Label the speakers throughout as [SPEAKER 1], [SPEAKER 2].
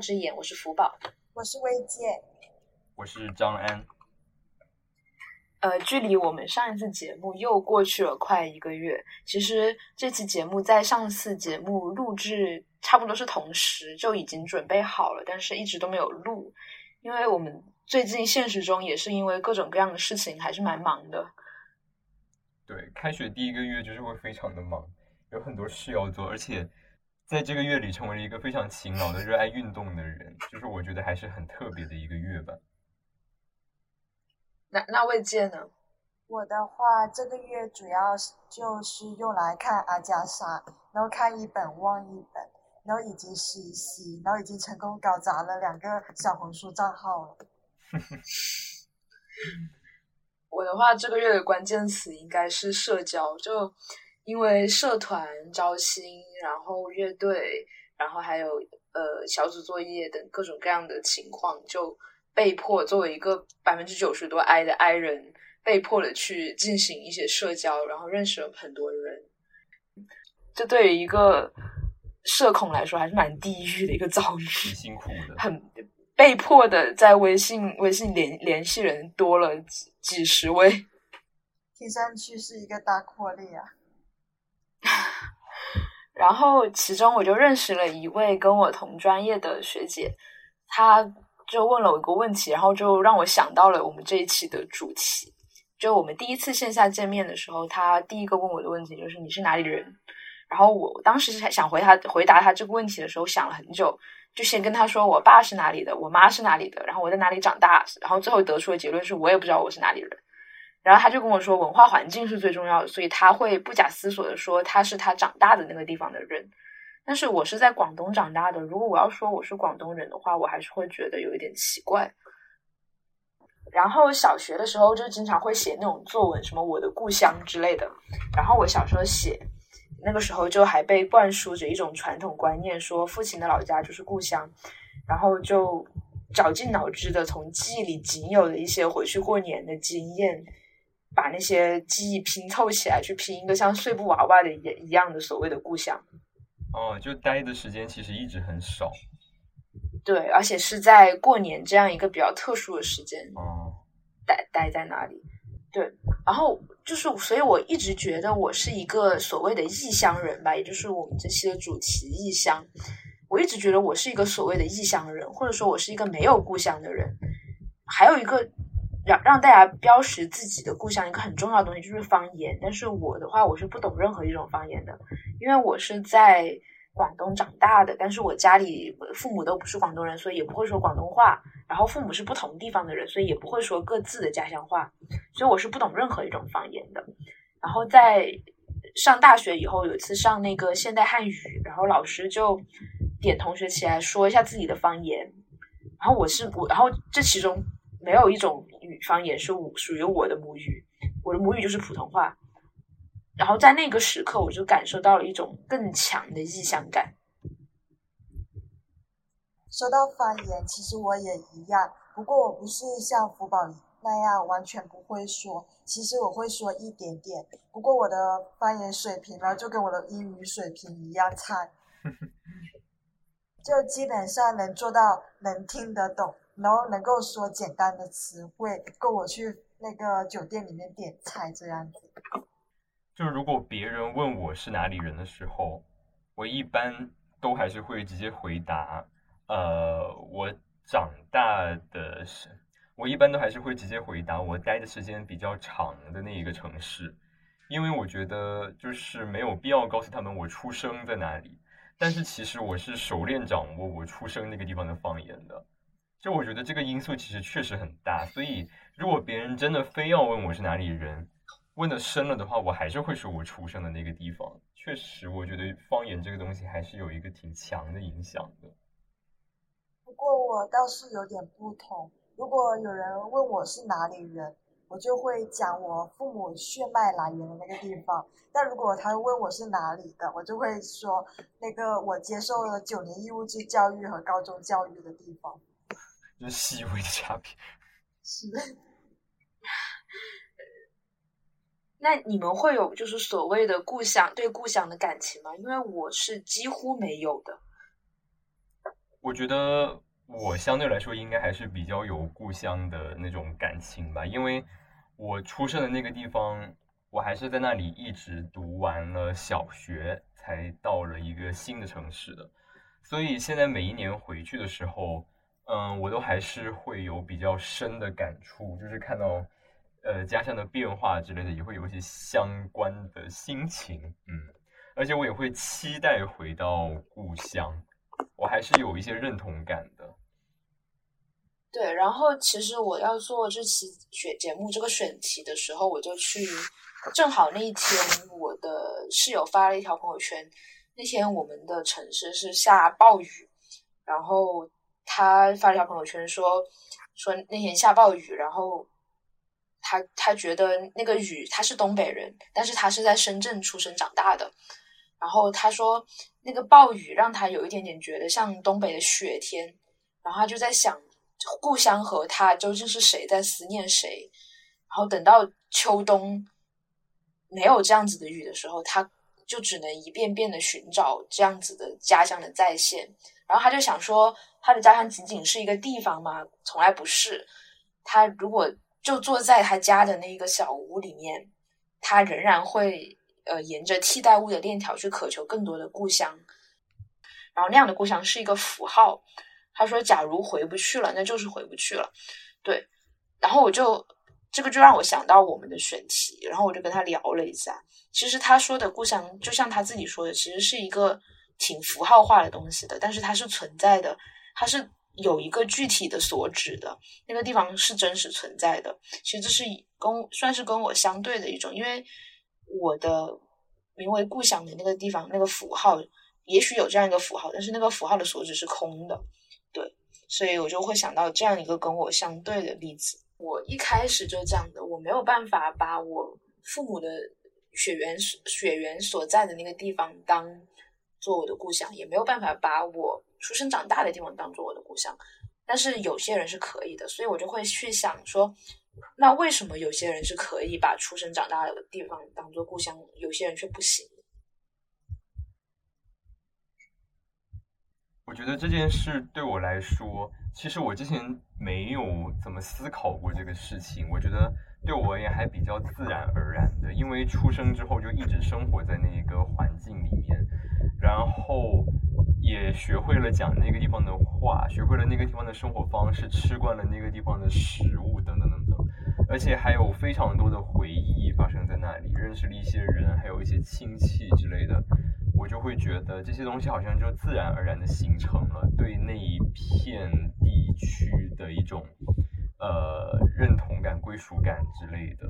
[SPEAKER 1] 听新一期的十二只眼，我是福宝，
[SPEAKER 2] 我是魏健，
[SPEAKER 3] 我是张安。
[SPEAKER 1] 呃，距离我们上一次节目又过去了快一个月。其实这期节目在上次节目录制差不多是同时就已经准备好了，但是一直都没有录，因为我们最近现实中也是因为各种各样的事情还是蛮忙的。
[SPEAKER 3] 对，开学第一个月就是会非常的忙，有很多事要做，而且在这个月里成为了一个非常勤劳的、热爱运动的人，就是我觉得还是很特别的一个月吧。
[SPEAKER 1] 那那魏健呢？
[SPEAKER 2] 我的话，这个月主要就是用来看阿加莎，然后看一本忘一本，然后以及实习，然后已经成功搞砸了两个小红书账号了。
[SPEAKER 1] 我的话，这个月的关键词应该是社交，就因为社团招新，然后乐队，然后还有呃小组作业等各种各样的情况，就。被迫作为一个百分之九十多 I 的 I 人，被迫的去进行一些社交，然后认识了很多人。这对于一个社恐来说，还是蛮地狱的一个遭遇。
[SPEAKER 3] 挺辛苦的。
[SPEAKER 1] 很被迫的在微信微信联联系人多了几几十位。
[SPEAKER 2] 听上去是一个大扩列啊。
[SPEAKER 1] 然后其中我就认识了一位跟我同专业的学姐，她。就问了我一个问题，然后就让我想到了我们这一期的主题。就我们第一次线下见面的时候，他第一个问我的问题就是你是哪里人？然后我当时想回他回答他这个问题的时候，想了很久，就先跟他说我爸是哪里的，我妈是哪里的，然后我在哪里长大，然后最后得出的结论是我也不知道我是哪里人。然后他就跟我说文化环境是最重要的，所以他会不假思索的说他是他长大的那个地方的人。但是我是在广东长大的，如果我要说我是广东人的话，我还是会觉得有一点奇怪。然后小学的时候就经常会写那种作文，什么我的故乡之类的。然后我小时候写，那个时候就还被灌输着一种传统观念，说父亲的老家就是故乡。然后就绞尽脑汁的从记忆里仅有的一些回去过年的经验，把那些记忆拼凑起来，去拼一个像碎布娃娃的一一样的所谓的故乡。
[SPEAKER 3] 哦，就待的时间其实一直很少，
[SPEAKER 1] 对，而且是在过年这样一个比较特殊的时间，
[SPEAKER 3] 哦，
[SPEAKER 1] 待待在那里，对，然后就是，所以我一直觉得我是一个所谓的异乡人吧，也就是我们这期的主题异乡，我一直觉得我是一个所谓的异乡人，或者说我是一个没有故乡的人，还有一个让让大家标识自己的故乡一个很重要的东西就是方言，但是我的话我是不懂任何一种方言的。因为我是在广东长大的，但是我家里父母都不是广东人，所以也不会说广东话。然后父母是不同地方的人，所以也不会说各自的家乡话，所以我是不懂任何一种方言的。然后在上大学以后，有一次上那个现代汉语，然后老师就点同学起来说一下自己的方言。然后我是我，然后这其中没有一种语方言是我属于我的母语，我的母语就是普通话。然后在那个时刻，我就感受到了一种更强的异乡感。
[SPEAKER 2] 说到方言，其实我也一样，不过我不是像福宝那样完全不会说，其实我会说一点点。不过我的方言水平呢，就跟我的英语水平一样差，就基本上能做到能听得懂，然后能够说简单的词汇，够我去那个酒店里面点菜这样子。
[SPEAKER 3] 就如果别人问我是哪里人的时候，我一般都还是会直接回答，呃，我长大的是，我一般都还是会直接回答我待的时间比较长的那一个城市，因为我觉得就是没有必要告诉他们我出生在哪里，但是其实我是熟练掌握我出生那个地方的方言的，就我觉得这个因素其实确实很大，所以如果别人真的非要问我是哪里人。问的深了的话，我还是会说我出生的那个地方。确实，我觉得方言这个东西还是有一个挺强的影响的。
[SPEAKER 2] 不过我倒是有点不同。如果有人问我是哪里人，我就会讲我父母血脉来源的那个地方。但如果他问我是哪里的，我就会说那个我接受了九年义务制教育和高中教育的地方。
[SPEAKER 3] 就是细微的差别。
[SPEAKER 2] 是的。
[SPEAKER 1] 那你们会有就是所谓的故乡对故乡的感情吗？因为我是几乎没有的。
[SPEAKER 3] 我觉得我相对来说应该还是比较有故乡的那种感情吧，因为我出生的那个地方，我还是在那里一直读完了小学，才到了一个新的城市的，所以现在每一年回去的时候，嗯，我都还是会有比较深的感触，就是看到呃家乡的变化之类的，也会有一些相关的心情，嗯，而且我也会期待回到故乡。我还是有一些认同感的。
[SPEAKER 1] 对，然后其实我要做这期选节目这个选题的时候，我就去，正好那一天我的室友发了一条朋友圈，那天我们的城市是下暴雨，然后他发了条朋友圈说说那天下暴雨，然后他他觉得那个雨他是东北人，但是他是在深圳出生长大的，然后他说。那个暴雨让他有一点点觉得像东北的雪天，然后他就在想，故乡和他究竟是谁在思念谁？然后等到秋冬没有这样子的雨的时候，他就只能一遍遍的寻找这样子的家乡的再现。然后他就想说，他的家乡仅仅是一个地方吗？从来不是。他如果就坐在他家的那一个小屋里面，他仍然会。呃，沿着替代物的链条去渴求更多的故乡，然后那样的故乡是一个符号。他说：“假如回不去了，那就是回不去了。”对，然后我就这个就让我想到我们的选题，然后我就跟他聊了一下。其实他说的故乡，就像他自己说的，其实是一个挺符号化的东西的，但是它是存在的，它是有一个具体的所指的，那个地方是真实存在的。其实这是跟算是跟我相对的一种，因为。我的名为故乡的那个地方，那个符号也许有这样一个符号，但是那个符号的所指是空的，对，所以我就会想到这样一个跟我相对的例子。我一开始就这样的，我没有办法把我父母的血缘血缘所在的那个地方当做我的故乡，也没有办法把我出生长大的地方当做我的故乡，但是有些人是可以的，所以我就会去想说。那为什么有些人是可以把出生长大的地方当做故乡，有些人却不行？
[SPEAKER 3] 我觉得这件事对我来说，其实我之前没有怎么思考过这个事情。我觉得对我而言还比较自然而然的，因为出生之后就一直生活在那一个环境里面，然后也学会了讲那个地方的话，学会了那个地方的生活方式，吃惯了那个地方的食物，等等等等。而且还有非常多的回忆发生在那里，认识了一些人，还有一些亲戚之类的，我就会觉得这些东西好像就自然而然的形成了对那一片一种呃认同感、归属感之类的。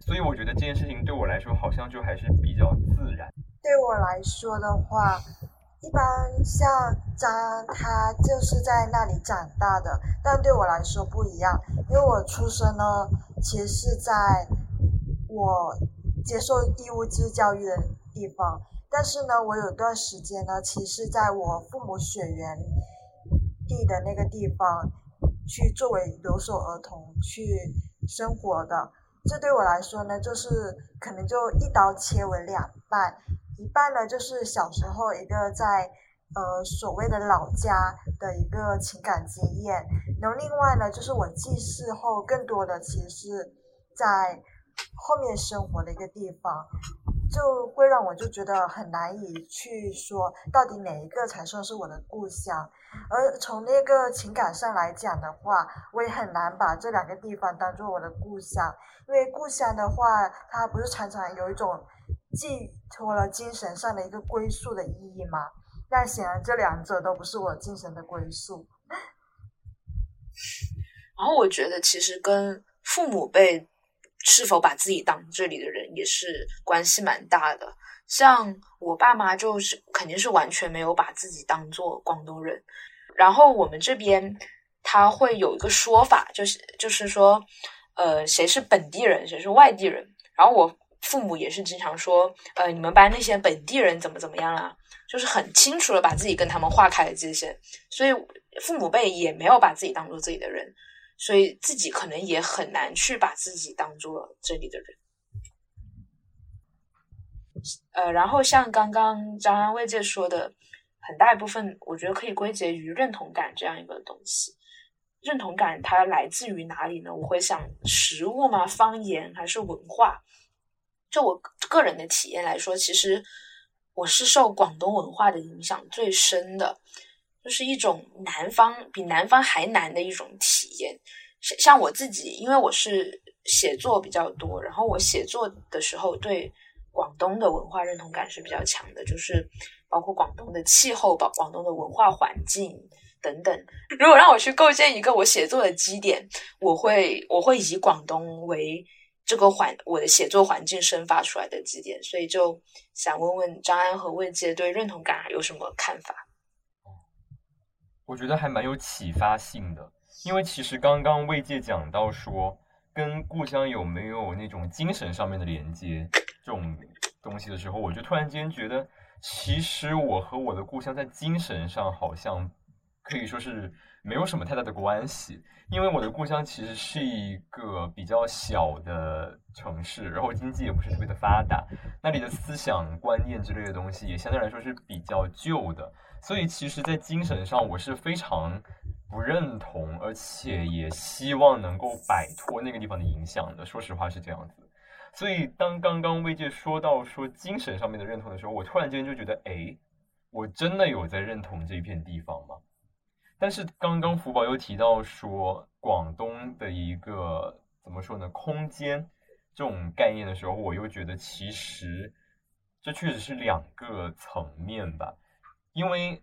[SPEAKER 3] 所以我觉得这件事情对我来说好像就还是比较自然。
[SPEAKER 2] 对我来说的话。一般像张，他就是在那里长大的，但对我来说不一样，因为我出生呢，其实是在我接受义务制教育的地方，但是呢，我有段时间呢，其实在我父母血缘地的那个地方去作为留守儿童去生活的，这对我来说呢，就是可能就一刀切为两半。一半呢，就是小时候一个在呃所谓的老家的一个情感经验，然后另外呢，就是我记事后更多的其实是在后面生活的一个地方，就会让我就觉得很难以去说到底哪一个才算是我的故乡，而从那个情感上来讲的话，我也很难把这两个地方当做我的故乡，因为故乡的话，它不是常常有一种。寄托了精神上的一个归宿的意义吗？但显然这两者都不是我精神的归宿。
[SPEAKER 1] 然后我觉得，其实跟父母辈是否把自己当这里的人也是关系蛮大的。像我爸妈就是肯定是完全没有把自己当做广东人。然后我们这边他会有一个说法，就是就是说，呃，谁是本地人，谁是外地人。然后我。父母也是经常说，呃，你们班那些本地人怎么怎么样啦，就是很清楚的把自己跟他们划开了界限，所以父母辈也没有把自己当做自己的人，所以自己可能也很难去把自己当做这里的人。呃，然后像刚刚张安慰姐说的，很大一部分，我觉得可以归结于认同感这样一个东西。认同感它来自于哪里呢？我会想食物吗？方言还是文化？就我个人的体验来说，其实我是受广东文化的影响最深的，就是一种南方比南方还难的一种体验。像像我自己，因为我是写作比较多，然后我写作的时候对广东的文化认同感是比较强的，就是包括广东的气候、广广东的文化环境等等。如果让我去构建一个我写作的基点，我会我会以广东为这个环我的写作环境生发出来的基点，所以就想问问张安和魏杰对认同感有什么看法？
[SPEAKER 3] 我觉得还蛮有启发性的。因为其实刚刚魏界讲到说，跟故乡有没有那种精神上面的连接这种东西的时候，我就突然间觉得，其实我和我的故乡在精神上好像可以说是没有什么太大的关系。因为我的故乡其实是一个比较小的城市，然后经济也不是特别的发达，那里的思想观念之类的东西也相对来说是比较旧的，所以其实，在精神上我是非常。不认同，而且也希望能够摆脱那个地方的影响的。说实话是这样子。所以当刚刚魏界说到说精神上面的认同的时候，我突然间就觉得，哎，我真的有在认同这片地方吗？但是刚刚福宝又提到说广东的一个怎么说呢，空间这种概念的时候，我又觉得其实这确实是两个层面吧，因为。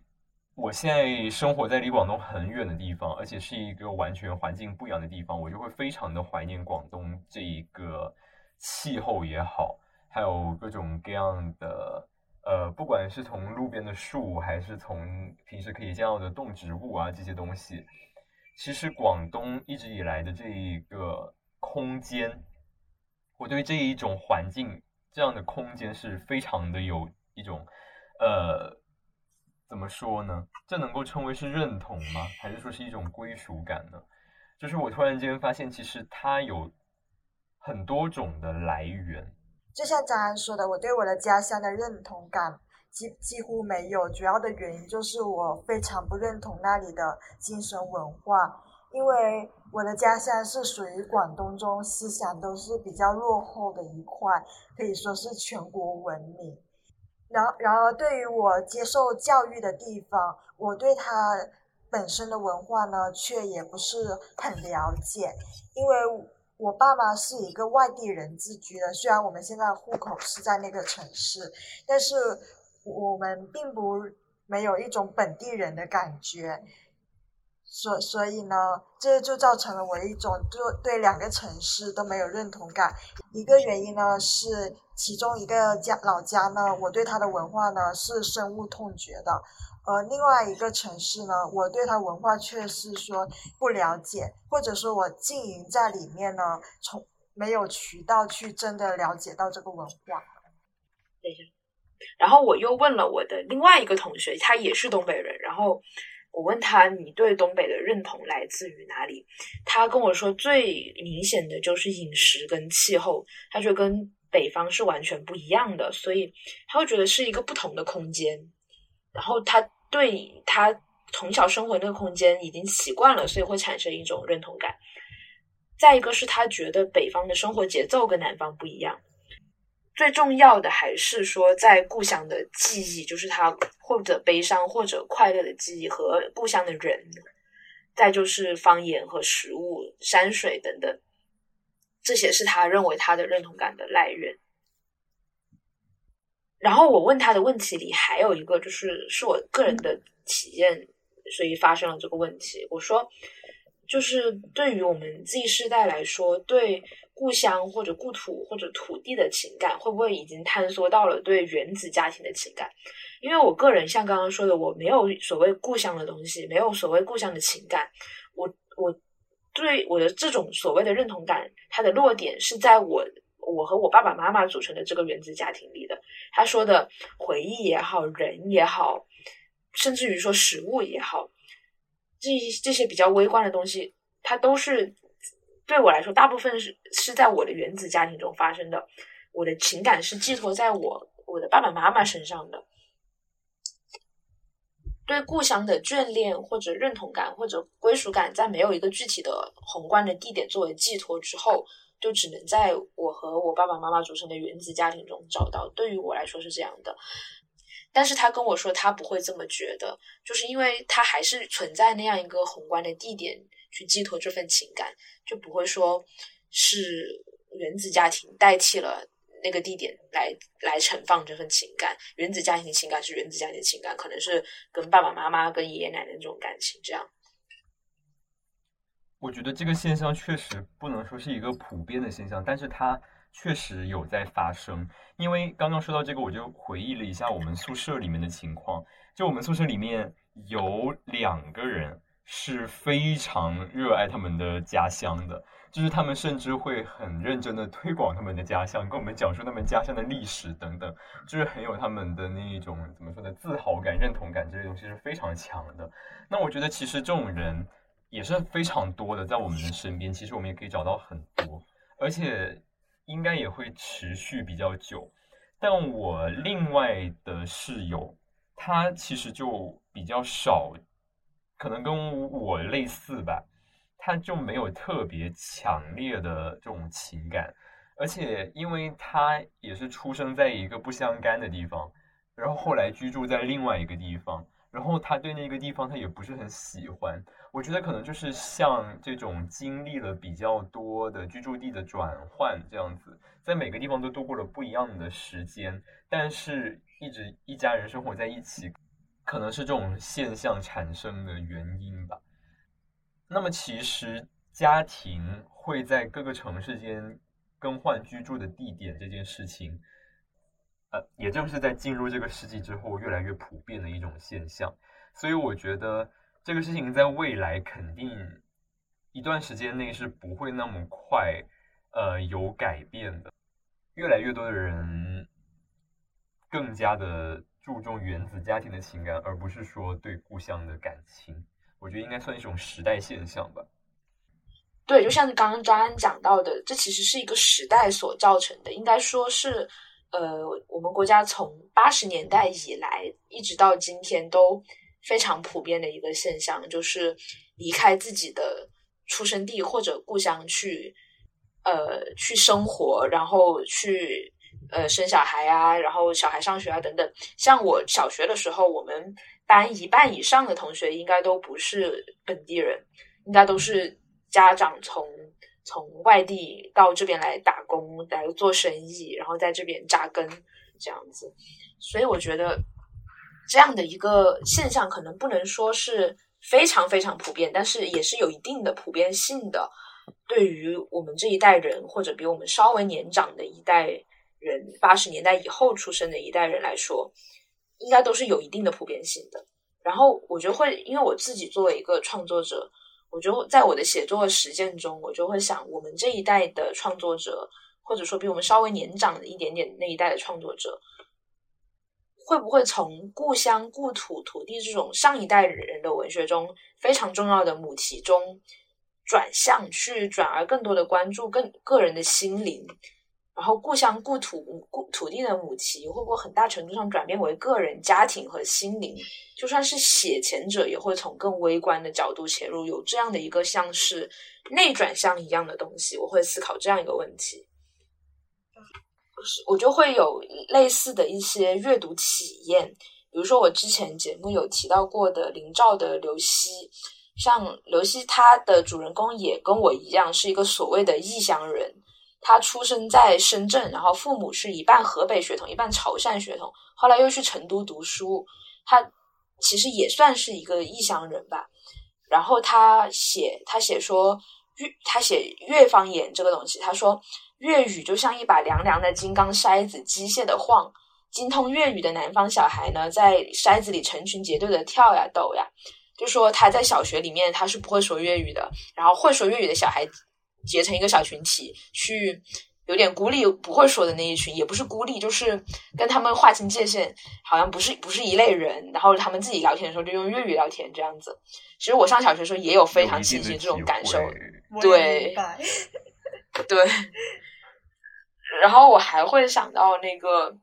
[SPEAKER 3] 我现在生活在离广东很远的地方，而且是一个完全环境不一样的地方，我就会非常的怀念广东这一个气候也好，还有各种各样的呃，不管是从路边的树，还是从平时可以见到的动植物啊这些东西，其实广东一直以来的这一个空间，我对这一种环境这样的空间是非常的有一种呃。怎么说呢？这能够称为是认同吗？还是说是一种归属感呢？就是我突然间发现，其实它有很多种的来源。
[SPEAKER 2] 就像张安说的，我对我的家乡的认同感几几乎没有。主要的原因就是我非常不认同那里的精神文化，因为我的家乡是属于广东中思想都是比较落后的一块，可以说是全国闻名。然然而，对于我接受教育的地方，我对它本身的文化呢，却也不是很了解。因为我爸妈是一个外地人自居的，虽然我们现在户口是在那个城市，但是我们并不没有一种本地人的感觉。所所以呢，这就造成了我一种对对两个城市都没有认同感。一个原因呢是。其中一个家老家呢，我对它的文化呢是深恶痛绝的，而另外一个城市呢，我对它文化却是说不了解，或者说我经营在里面呢，从没有渠道去真的了解到这个文化。
[SPEAKER 1] 等一下，然后我又问了我的另外一个同学，他也是东北人，然后我问他，你对东北的认同来自于哪里？他跟我说，最明显的就是饮食跟气候，他觉得跟。北方是完全不一样的，所以他会觉得是一个不同的空间。然后他对他从小生活那个空间已经习惯了，所以会产生一种认同感。再一个是他觉得北方的生活节奏跟南方不一样。最重要的还是说，在故乡的记忆，就是他或者悲伤或者快乐的记忆和故乡的人。再就是方言和食物、山水等等。这些是他认为他的认同感的来源。然后我问他的问题里还有一个，就是是我个人的体验，所以发生了这个问题。我说，就是对于我们 Z 世代来说，对故乡或者故土或者土地的情感，会不会已经坍缩到了对原子家庭的情感？因为我个人像刚刚说的，我没有所谓故乡的东西，没有所谓故乡的情感，我我。对我的这种所谓的认同感，它的落点是在我我和我爸爸妈妈组成的这个原子家庭里的。他说的回忆也好，人也好，甚至于说食物也好，这这些比较微观的东西，它都是对我来说，大部分是是在我的原子家庭中发生的。我的情感是寄托在我我的爸爸妈妈身上的。对故乡的眷恋或者认同感或者归属感，在没有一个具体的宏观的地点作为寄托之后，就只能在我和我爸爸妈妈组成的原子家庭中找到。对于我来说是这样的，但是他跟我说他不会这么觉得，就是因为他还是存在那样一个宏观的地点去寄托这份情感，就不会说是原子家庭代替了。那个地点来来盛放这份情感，原子家庭的情感是原子家庭的情感，可能是跟爸爸妈妈、跟爷爷奶奶那种感情。这样，
[SPEAKER 3] 我觉得这个现象确实不能说是一个普遍的现象，但是它确实有在发生。因为刚刚说到这个，我就回忆了一下我们宿舍里面的情况，就我们宿舍里面有两个人是非常热爱他们的家乡的。就是他们甚至会很认真的推广他们的家乡，跟我们讲述他们家乡的历史等等，就是很有他们的那一种怎么说呢，自豪感、认同感这些东西是非常强的。那我觉得其实这种人也是非常多的，在我们的身边，其实我们也可以找到很多，而且应该也会持续比较久。但我另外的室友，他其实就比较少，可能跟我类似吧。他就没有特别强烈的这种情感，而且因为他也是出生在一个不相干的地方，然后后来居住在另外一个地方，然后他对那个地方他也不是很喜欢。我觉得可能就是像这种经历了比较多的居住地的转换这样子，在每个地方都度过了不一样的时间，但是一直一家人生活在一起，可能是这种现象产生的原因吧。那么，其实家庭会在各个城市间更换居住的地点这件事情，呃，也正是在进入这个世纪之后越来越普遍的一种现象。所以，我觉得这个事情在未来肯定一段时间内是不会那么快，呃，有改变的。越来越多的人更加的注重原子家庭的情感，而不是说对故乡的感情。我觉得应该算一种时代现象吧。
[SPEAKER 1] 对，就像刚刚张安讲到的，这其实是一个时代所造成的。应该说是，呃，我们国家从八十年代以来一直到今天都非常普遍的一个现象，就是离开自己的出生地或者故乡去，呃，去生活，然后去呃生小孩啊，然后小孩上学啊等等。像我小学的时候，我们。班一半以上的同学应该都不是本地人，应该都是家长从从外地到这边来打工、来做生意，然后在这边扎根这样子。所以我觉得这样的一个现象可能不能说是非常非常普遍，但是也是有一定的普遍性的。对于我们这一代人，或者比我们稍微年长的一代人，八十年代以后出生的一代人来说。应该都是有一定的普遍性的。然后我觉得会，因为我自己作为一个创作者，我觉得在我的写作实践中，我就会想，我们这一代的创作者，或者说比我们稍微年长的一点点那一代的创作者，会不会从故乡、故土、土地这种上一代人的文学中非常重要的母题中，转向去转而更多的关注更个人的心灵？然后，故乡、故土、故土地的母题，会不会很大程度上转变为个人、家庭和心灵？就算是写前者，也会从更微观的角度切入，有这样的一个像是内转向一样的东西。我会思考这样一个问题，我就会有类似的一些阅读体验。比如说，我之前节目有提到过的林兆的刘希，像刘希，他的主人公也跟我一样，是一个所谓的异乡人。他出生在深圳，然后父母是一半河北血统，一半潮汕血统，后来又去成都读书。他其实也算是一个异乡人吧。然后他写，他写说粤，他写粤方言这个东西。他说粤语就像一把凉凉的金刚筛子，机械的晃。精通粤语的南方小孩呢，在筛子里成群结队的跳呀抖呀。就说他在小学里面他是不会说粤语的，然后会说粤语的小孩。结成一个小群体，去有点孤立不会说的那一群，也不是孤立，就是跟他们划清界限，好像不是不是一类人。然后他们自己聊天的时候就用粤语聊天，这样子。其实我上小学时候也有非常清晰这种感受，对，对。然后我还会想到那个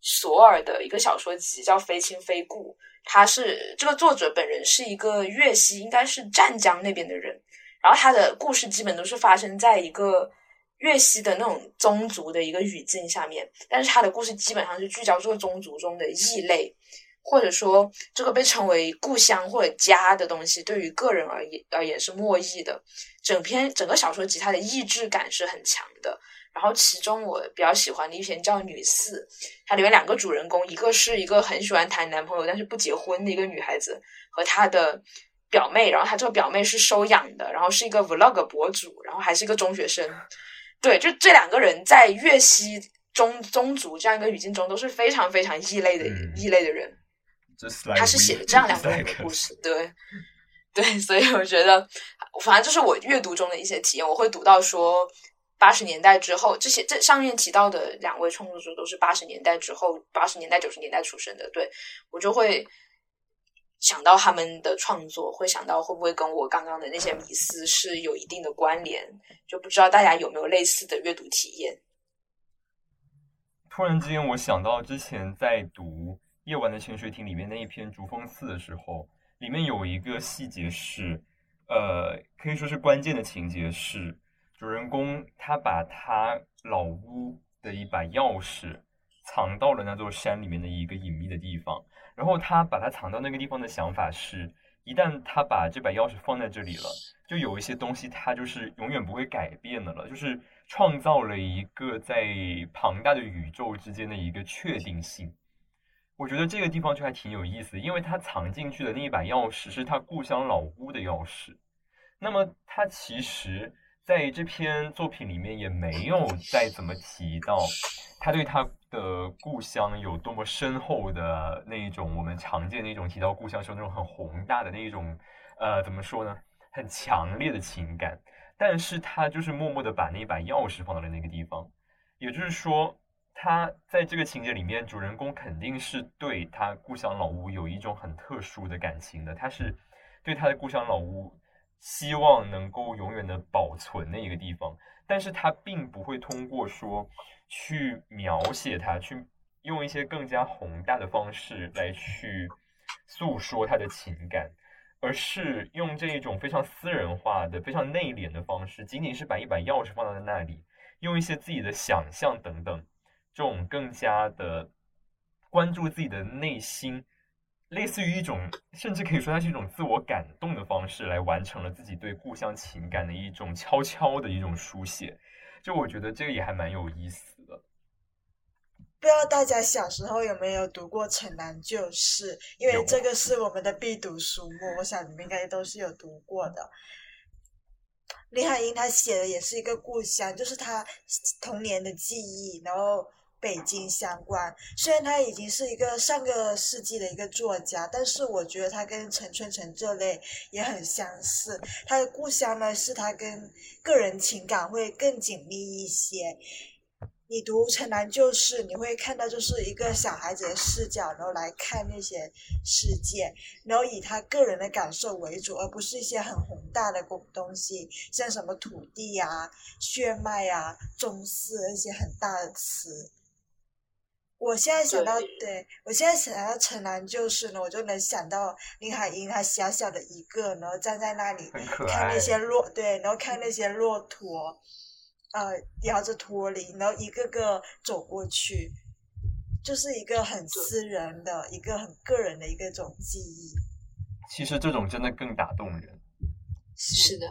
[SPEAKER 1] 索尔的一个小说集叫《非亲非故》，他是这个作者本人是一个粤西，应该是湛江那边的人。然后他的故事基本都是发生在一个粤西的那种宗族的一个语境下面，但是他的故事基本上是聚焦这个宗族中的异类，或者说这个被称为故乡或者家的东西，对于个人而言而言是莫异的。整篇整个小说集它的意志感是很强的。然后其中我比较喜欢的一篇叫《女四》，它里面两个主人公，一个是一个很喜欢谈男朋友但是不结婚的一个女孩子，和她的表妹。然后她这个表妹是收养的，然后是一个 vlog 博主，然后还是一个中学生。对，就这两个人在粤西宗宗族这样一个语境中都是非常非常异类的异类的人。他是写的这样两个人的故事，对对，所以我觉得，反正就是我阅读中的一些体验，我会读到说。八十年代之后，这些这上面提到的两位创作者都是八十年代之后，八十年代九十年代出生的。对我就会想到他们的创作，会想到会不会跟我刚刚的那些迷思是有一定的关联？就不知道大家有没有类似的阅读体验？
[SPEAKER 3] 突然之间，我想到之前在读《夜晚的潜水艇》里面那一篇《竹峰寺》的时候，里面有一个细节是，呃，可以说是关键的情节是。主人公他把他老屋的一把钥匙藏到了那座山里面的一个隐秘的地方，然后他把它藏到那个地方的想法是，一旦他把这把钥匙放在这里了，就有一些东西它就是永远不会改变的了，就是创造了一个在庞大的宇宙之间的一个确定性。我觉得这个地方就还挺有意思，因为他藏进去的那一把钥匙是他故乡老屋的钥匙，那么他其实。在这篇作品里面也没有再怎么提到他对他的故乡有多么深厚的那一种我们常见那种提到故乡时候那种很宏大的那一种呃怎么说呢很强烈的情感，但是他就是默默的把那把钥匙放到了那个地方，也就是说他在这个情节里面主人公肯定是对他故乡老屋有一种很特殊的感情的，他是对他的故乡老屋。希望能够永远的保存的一个地方，但是他并不会通过说去描写它，去用一些更加宏大的方式来去诉说他的情感，而是用这一种非常私人化的、非常内敛的方式，仅仅是把一把钥匙放在那里，用一些自己的想象等等，这种更加的关注自己的内心。类似于一种，甚至可以说它是一种自我感动的方式，来完成了自己对故乡情感的一种悄悄的一种书写。就我觉得这个也还蛮有意思。
[SPEAKER 2] 不知道大家小时候有没有读过《城南旧事》？因为这个是我们的必读书目，我想你们应该都是有读过的。林海音他写的也是一个故乡，就是他童年的记忆，然后。北京相关，虽然他已经是一个上个世纪的一个作家，但是我觉得他跟陈春成这类也很相似。他的故乡呢，是他跟个人情感会更紧密一些。你读《城南旧事》，你会看到就是一个小孩子的视角，然后来看那些世界，然后以他个人的感受为主，而不是一些很宏大的东东西，像什么土地呀、血脉呀、宗祠那些很大的词。我现在想到，对我现在想到《城南旧事》呢，我就能想到林海音，她小小的一个，然后站在那里看那些骆，对，然后看那些骆驼，呃，摇着驼铃，然后一个个走过去，就是一个很私人的一个很个人的一个种记忆。
[SPEAKER 3] 其实这种真的更打动人。
[SPEAKER 1] 是的，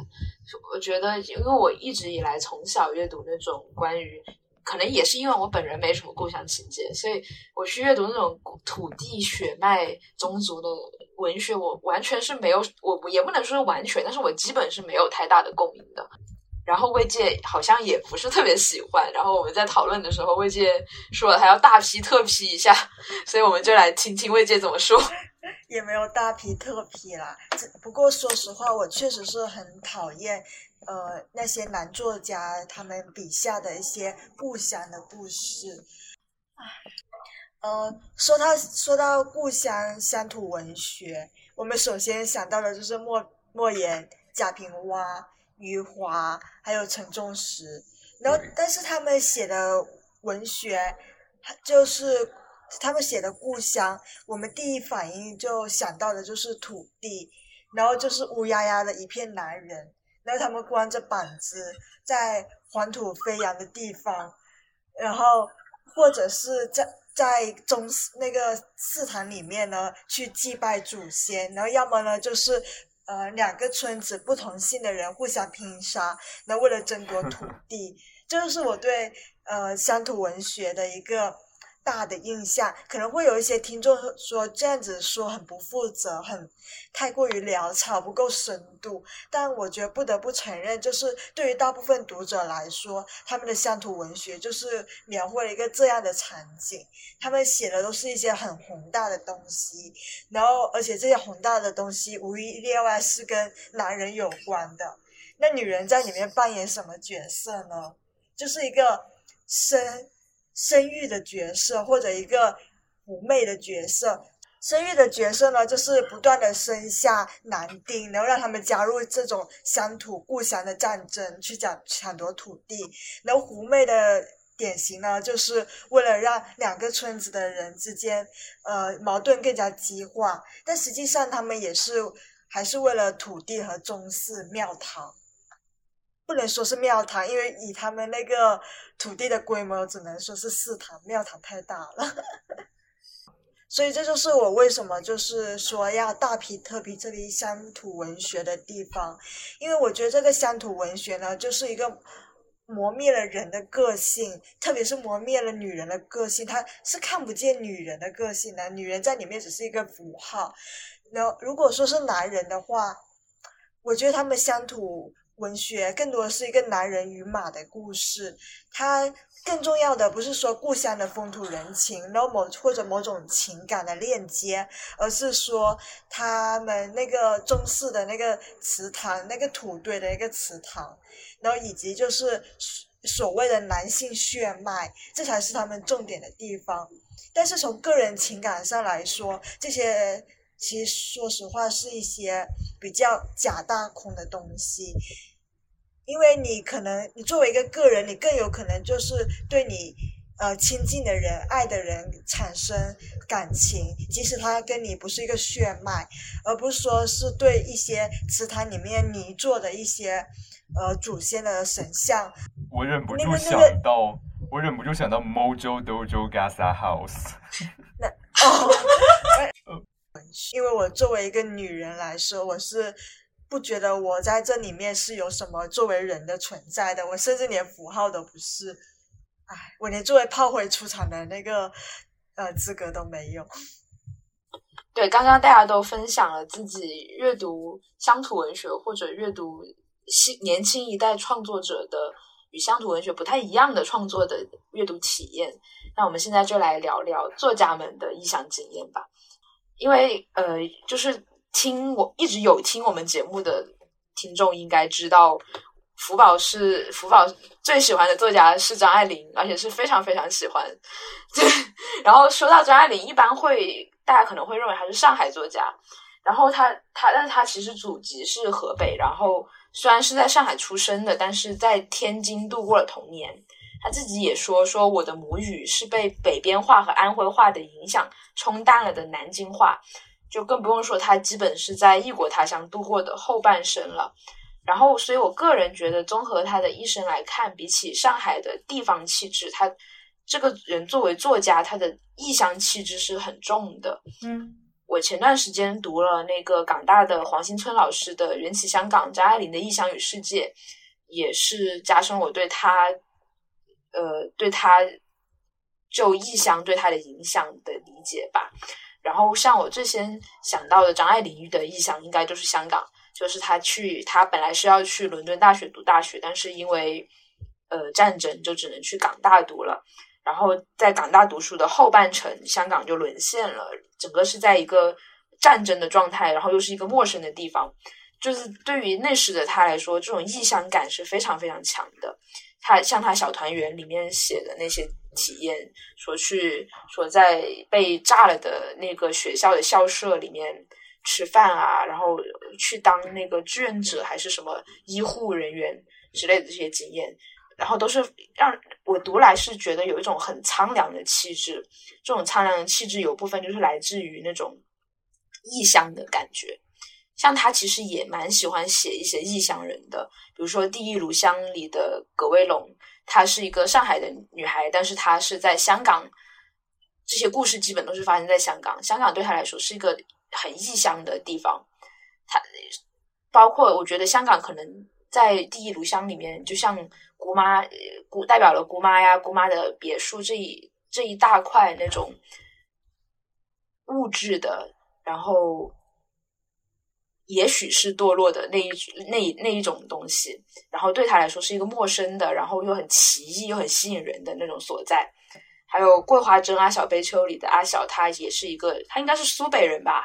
[SPEAKER 1] 我觉得，因为我一直以来从小阅读那种关于。可能也是因为我本人没什么故乡情节，所以我去阅读那种土地血脉宗族的文学，我完全是没有，我也不能说是完全，但是我基本是没有太大的共鸣的。然后魏界好像也不是特别喜欢。然后我们在讨论的时候，魏界说了他要大批特批一下，所以我们就来听听魏界怎么说。
[SPEAKER 2] 也没有大批特批啦，不过说实话，我确实是很讨厌。呃，那些男作家他们笔下的一些故乡的故事，呃，说到说到故乡乡土文学，我们首先想到的就是莫莫言、贾平凹、余华，还有陈仲实。然后，但是他们写的文学，就是他们写的故乡，我们第一反应就想到的就是土地，然后就是乌压压的一片男人，然后他们光着膀子在黄土飞扬的地方，然后或者是在在宗那个祠堂里面呢去祭拜祖先，然后要么呢就是呃两个村子不同姓的人互相拼杀，那为了争夺土地，这就是我对呃乡土文学的一个。大的印象可能会有一些听众说这样子说很不负责，很太过于潦草，不够深度。但我觉得不得不承认，就是对于大部分读者来说，他们的乡土文学就是描绘了一个这样的场景。他们写的都是一些很宏大的东西，然后而且这些宏大的东西无一例外是跟男人有关的。那女人在里面扮演什么角色呢？就是一个生。生育的角色或者一个妩媚的角色，生育的角色呢，就是不断的生下男丁，然后让他们加入这种乡土故乡的战争，去抢抢夺土地。然后狐媚的典型呢，就是为了让两个村子的人之间，呃，矛盾更加激化。但实际上，他们也是还是为了土地和宗祠庙堂。不能说是庙堂，因为以他们那个土地的规模，只能说是祠堂。庙堂太大了，所以这就是我为什么就是说要大批特批这里乡土文学的地方，因为我觉得这个乡土文学呢，就是一个磨灭了人的个性，特别是磨灭了女人的个性，它是看不见女人的个性的，女人在里面只是一个符号。然后如果说是男人的话，我觉得他们乡土。文学更多是一个男人与马的故事，它更重要的不是说故乡的风土人情，然后某或者某种情感的链接，而是说他们那个中式的那个祠堂，那个土堆的一个祠堂，然后以及就是所谓的男性血脉，这才是他们重点的地方。但是从个人情感上来说，这些其实说实话是一些比较假大空的东西。因为你可能，你作为一个个人，你更有可能就是对你呃亲近的人、爱的人产生感情，即使他跟你不是一个血脉，而不是说是对一些祠堂里面泥做的一些呃祖先的神像。
[SPEAKER 3] 我忍不住想到，我忍不住想到 Mojo Dojo Gasa House。
[SPEAKER 2] 那哦，因为我作为一个女人来说，我是。不觉得我在这里面是有什么作为人的存在的，我甚至连符号都不是，哎，我连作为炮灰出场的那个呃资格都没有。
[SPEAKER 1] 对，刚刚大家都分享了自己阅读乡土文学或者阅读新年轻一代创作者的与乡土文学不太一样的创作的阅读体验，那我们现在就来聊聊作家们的异乡经验吧，因为呃，就是。听我一直有听我们节目的听众应该知道，福宝是福宝最喜欢的作家是张爱玲，而且是非常非常喜欢。对，然后说到张爱玲，一般会大家可能会认为她是上海作家，然后她她，但是她其实祖籍是河北，然后虽然是在上海出生的，但是在天津度过了童年。她自己也说，说我的母语是被北边话和安徽话的影响冲淡了的南京话。就更不用说他基本是在异国他乡度过的后半生了，然后，所以我个人觉得，综合他的一生来看，比起上海的地方气质，他这个人作为作家，他的异乡气质是很重的。
[SPEAKER 2] 嗯，
[SPEAKER 1] 我前段时间读了那个港大的黄新村老师的《缘起香港》，张爱玲的《异乡与世界》，也是加深我对他，呃，对他就异乡对他的影响的理解吧。然后像我最先想到的张爱玲的意向，应该就是香港，就是她去，她本来是要去伦敦大学读大学，但是因为呃战争，就只能去港大读了。然后在港大读书的后半程，香港就沦陷了，整个是在一个战争的状态，然后又是一个陌生的地方，就是对于那时的他来说，这种异乡感是非常非常强的。他像他小团圆里面写的那些。体验说去说在被炸了的那个学校的校舍里面吃饭啊，然后去当那个志愿者还是什么医护人员之类的这些经验，然后都是让我读来是觉得有一种很苍凉的气质。这种苍凉的气质有部分就是来自于那种异乡的感觉。像他其实也蛮喜欢写一些异乡人的，比如说《第一炉香》里的葛威龙，她是一个上海的女孩，但是她是在香港。这些故事基本都是发生在香港，香港对她来说是一个很异乡的地方。她包括我觉得香港可能在《第一炉香》里面，就像姑妈姑代表了姑妈呀、姑妈的别墅这一这一大块那种物质的，然后。也许是堕落的那一那那一种东西，然后对他来说是一个陌生的，然后又很奇异又很吸引人的那种所在。还有桂花针啊，小悲秋里的阿小，她也是一个，她应该是苏北人吧，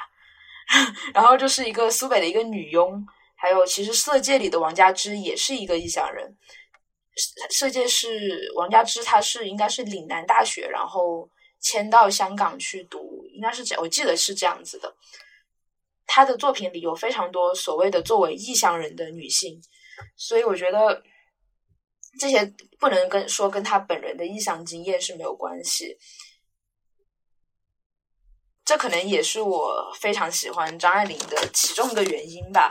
[SPEAKER 1] 然后就是一个苏北的一个女佣。还有其实色戒里的王佳芝也是一个异乡人，色戒是王佳芝，她是应该是岭南大学，然后迁到香港去读，应该是这，我记得是这样子的。他的作品里有非常多所谓的作为异乡人的女性，所以我觉得这些不能跟说跟他本人的异乡经验是没有关系。这可能也是我非常喜欢张爱玲的其中一个原因吧。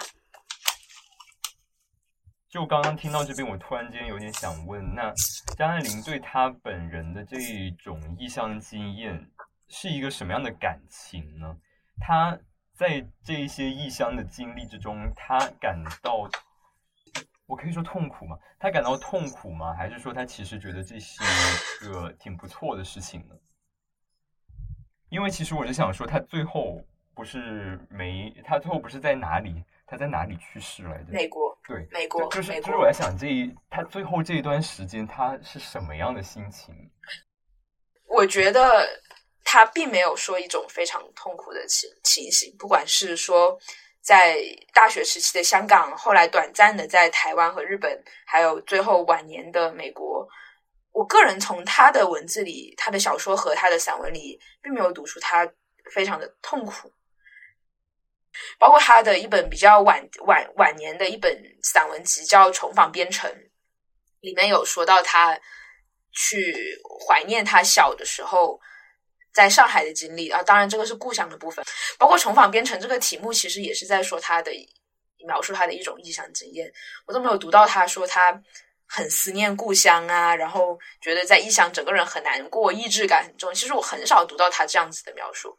[SPEAKER 3] 就刚刚听到这边，我突然间有点想问：那张爱玲对她本人的这种异乡经验是一个什么样的感情呢？她。在这一些异乡的经历之中，他感到，我可以说痛苦吗？他感到痛苦吗？还是说他其实觉得这是一个挺不错的事情呢？因为其实我就想说，他最后不是没，他最后不是在哪里？他在哪里去世来着？
[SPEAKER 1] 美国。
[SPEAKER 3] 对，
[SPEAKER 1] 美国。
[SPEAKER 3] 就是就是我在想，这一他最后这一段时间，他是什么样的心情？
[SPEAKER 1] 我觉得。他并没有说一种非常痛苦的情情形，不管是说在大学时期的香港，后来短暂的在台湾和日本，还有最后晚年的美国，我个人从他的文字里、他的小说和他的散文里，并没有读出他非常的痛苦。包括他的一本比较晚晚晚年的一本散文集叫《重访边城》，里面有说到他去怀念他小的时候。在上海的经历啊，当然这个是故乡的部分，包括重访边城这个题目，其实也是在说他的描述他的一种异乡经验。我都没有读到他说他很思念故乡啊，然后觉得在异乡整个人很难过，意志感很重。其实我很少读到他这样子的描述，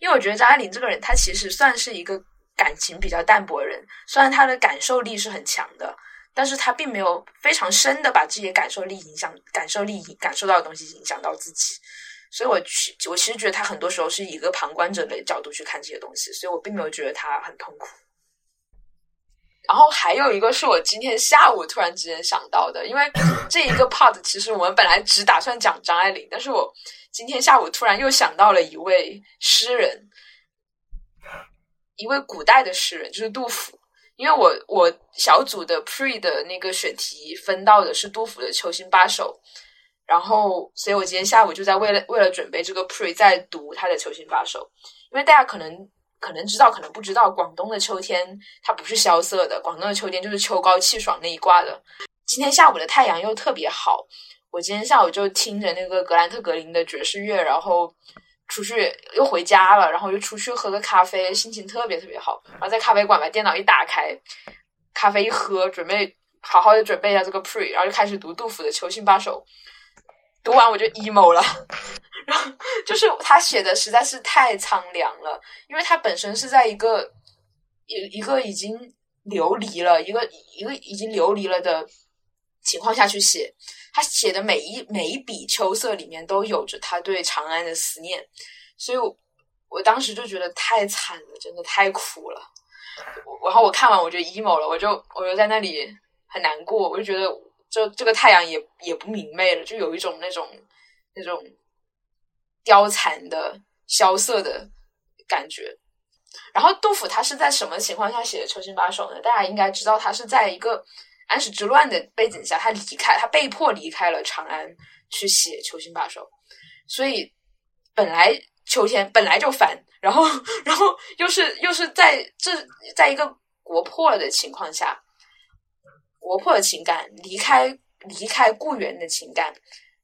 [SPEAKER 1] 因为我觉得张爱玲这个人，她其实算是一个感情比较淡薄的人，虽然她的感受力是很强的，但是她并没有非常深的把自己的感受力影响、感受力感受到的东西影响到自己。所以，我去我其实觉得他很多时候是以一个旁观者的角度去看这些东西，所以我并没有觉得他很痛苦。然后还有一个是我今天下午突然之间想到的，因为 这一个 part 其实我们本来只打算讲张爱玲，但是我今天下午突然又想到了一位诗人，一位古代的诗人，就是杜甫。因为我我小组的 pre 的那个选题分到的是杜甫的《秋兴八首》。然后，所以我今天下午就在为了为了准备这个 pre，在读他的《求行八首》，因为大家可能可能知道，可能不知道，广东的秋天它不是萧瑟的，广东的秋天就是秋高气爽那一挂的。今天下午的太阳又特别好，我今天下午就听着那个格兰特格林的爵士乐，然后出去又回家了，然后又出去喝个咖啡，心情特别特别好。然后在咖啡馆把电脑一打开，咖啡一喝，准备好好的准备一下这个 pre，然后就开始读杜甫的《求行八首》。读完我就 emo 了，然后就是他写的实在是太苍凉了，因为他本身是在一个一一个已经流离了一个一个已经流离了的情况下去写，他写的每一每一笔秋色里面都有着他对长安的思念，所以我我当时就觉得太惨了，真的太苦了，然后我看完我就 emo 了，我就我就在那里很难过，我就觉得。就这个太阳也也不明媚了，就有一种那种那种凋残的萧瑟的感觉。然后杜甫他是在什么情况下写的《秋兴八首》呢？大家应该知道，他是在一个安史之乱的背景下，他离开，他被迫离开了长安去写《秋兴八首》。所以本来秋天本来就烦，然后 然后又是又是在这在一个国破的情况下。活泼的情感离开离开故园的情感，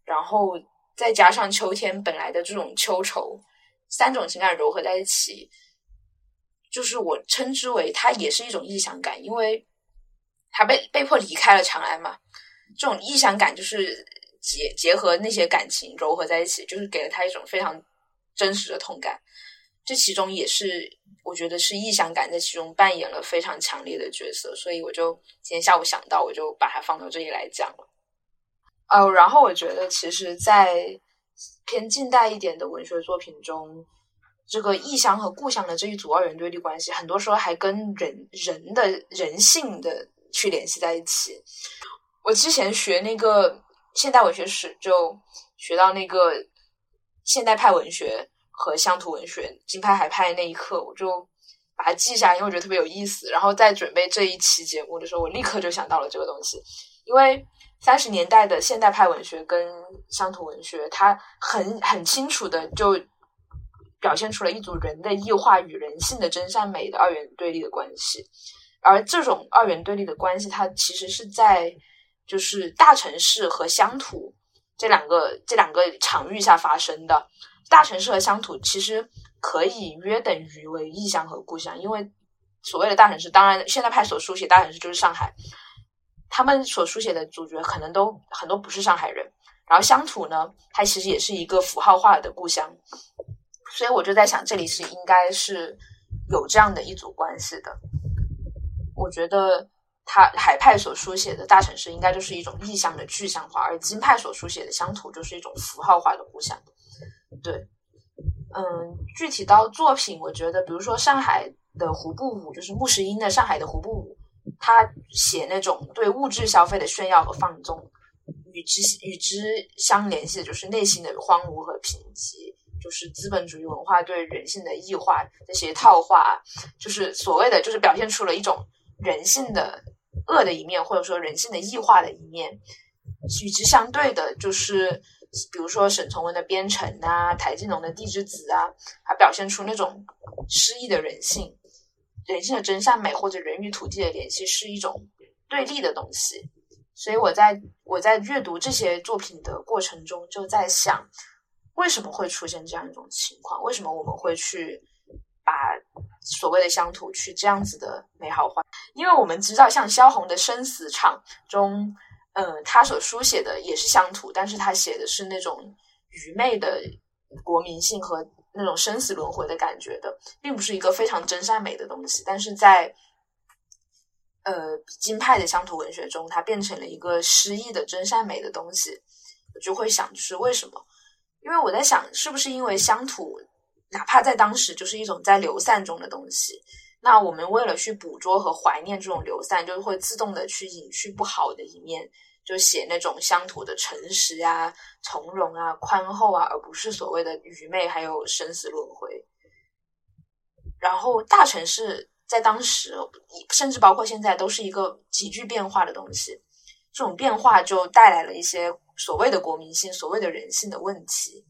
[SPEAKER 1] 然后再加上秋天本来的这种秋愁，三种情感糅合在一起，就是我称之为它也是一种异乡感，因为他被被迫离开了长安嘛，这种异乡感就是结结合那些感情糅合在一起，就是给了他一种非常真实的痛感。这其中也是我觉得是异乡感在其中扮演了非常强烈的角色，所以我就今天下午想到，我就把它放到这里来讲了。呃，然后我觉得其实，在偏近代一点的文学作品中，这个异乡和故乡的这一组二元对立关系，很多时候还跟人人的人性的去联系在一起。我之前学那个现代文学史，就学到那个现代派文学。和乡土文学金牌海派那一刻，我就把它记下，因为我觉得特别有意思。然后在准备这一期节目的时候，我立刻就想到了这个东西。因为三十年代的现代派文学跟乡土文学，它很很清楚的就表现出了一组人的异化与人性的真善美的二元对立的关系。而这种二元对立的关系，它其实是在就是大城市和乡土这两个这两个场域下发生的。大城市和乡土其实可以约等于为异乡和故乡，因为所谓的大城市，当然现代派所书写大城市就是上海，他们所书写的主角可能都很多不是上海人。然后乡土呢，它其实也是一个符号化的故乡，所以我就在想，这里是应该是有这样的一组关系的。我觉得他海派所书写的大城市应该就是一种意象的具象化，而金派所书写的乡土就是一种符号化的故乡。对，嗯，具体到作品，我觉得，比如说上海的胡步舞，就是穆石英的《上海的胡步舞》，他写那种对物质消费的炫耀和放纵，与之与之相联系的就是内心的荒芜和贫瘠，就是资本主义文化对人性的异化，这些套话，就是所谓的，就是表现出了一种人性的恶的一面，或者说人性的异化的一面，与之相对的，就是。比如说沈从文的《边城》啊，台静农的《地之子》啊，它表现出那种诗意的人性，人性的真善美或者人与土地的联系是一种对立的东西。所以我在我在阅读这些作品的过程中，就在想，为什么会出现这样一种情况？为什么我们会去把所谓的乡土去这样子的美好化？因为我们知道，像萧红的《生死场》中。嗯，他所书写的也是乡土，但是他写的是那种愚昧的国民性和那种生死轮回的感觉的，并不是一个非常真善美的东西。但是在呃金派的乡土文学中，它变成了一个诗意的真善美的东西。我就会想，就是为什么？因为我在想，是不是因为乡土，哪怕在当时就是一种在流散中的东西。那我们为了去捕捉和怀念这种流散，就会自动的去隐去不好的一面，就写那种乡土的诚实啊、从容啊、宽厚啊，而不是所谓的愚昧还有生死轮回。然后大城市在当时，甚至包括现在，都是一个急剧变化的东西。这种变化就带来了一些所谓的国民性、所谓的人性的问题。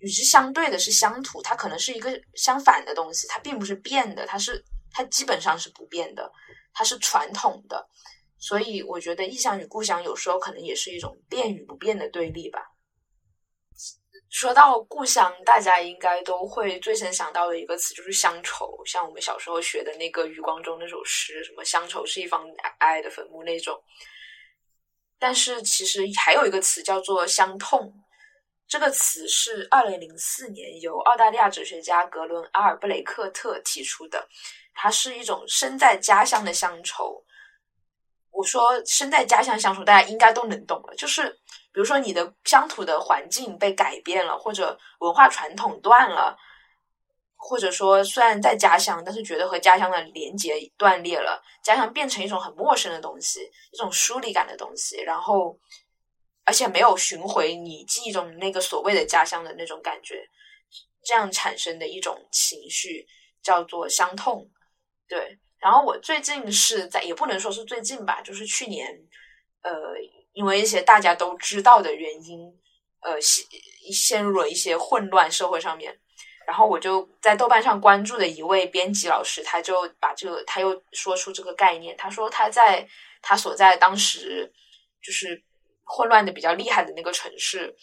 [SPEAKER 1] 与之相对的是乡土，它可能是一个相反的东西，它并不是变的，它是它基本上是不变的，它是传统的，所以我觉得异乡与故乡有时候可能也是一种变与不变的对立吧。说到故乡，大家应该都会最先想到的一个词就是乡愁，像我们小时候学的那个余光中那首诗，什么乡愁是一方矮矮的坟墓那种。但是其实还有一个词叫做乡痛。这个词是二零零四年由澳大利亚哲学家格伦阿尔布雷克特提出的，它是一种身在家乡的乡愁。我说身在家乡乡愁，大家应该都能懂了。就是比如说你的乡土的环境被改变了，或者文化传统断了，或者说虽然在家乡，但是觉得和家乡的连接断裂了，家乡变成一种很陌生的东西，一种疏离感的东西，然后。而且没有寻回你记忆中那个所谓的家乡的那种感觉，这样产生的一种情绪叫做伤痛。对，然后我最近是在，也不能说是最近吧，就是去年，呃，因为一些大家都知道的原因，呃，陷陷入了一些混乱社会上面，然后我就在豆瓣上关注的一位编辑老师，他就把这个，他又说出这个概念，他说他在他所在当时。就是混乱的比较厉害的那个城市，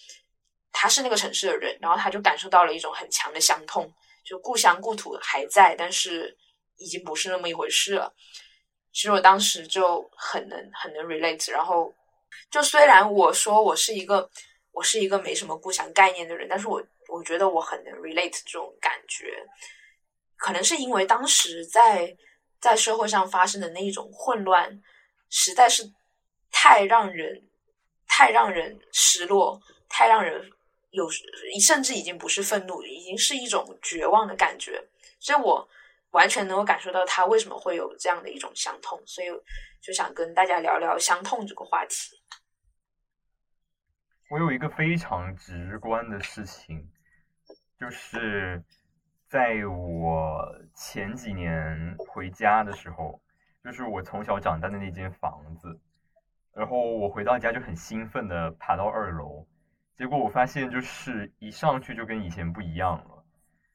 [SPEAKER 1] 他是那个城市的人，然后他就感受到了一种很强的伤痛，就故乡故土还在，但是已经不是那么一回事了。其实我当时就很能很能 relate，然后就虽然我说我是一个我是一个没什么故乡概念的人，但是我我觉得我很能 relate 这种感觉，可能是因为当时在在社会上发生的那一种混乱，实在是太让人太让人失落，太让人有甚至已经不是愤怒，已经是一种绝望的感觉，所以我完全能够感受到他为什么会有这样的一种伤痛，所以就想跟大家聊聊伤痛这个话题。
[SPEAKER 3] 我有一个非常直观的事情，就是在我前几年回家的时候，就是我从小长大的那间房子，然后我回到家就很兴奋的爬到二楼，结果我发现就是一上去就跟以前不一样了，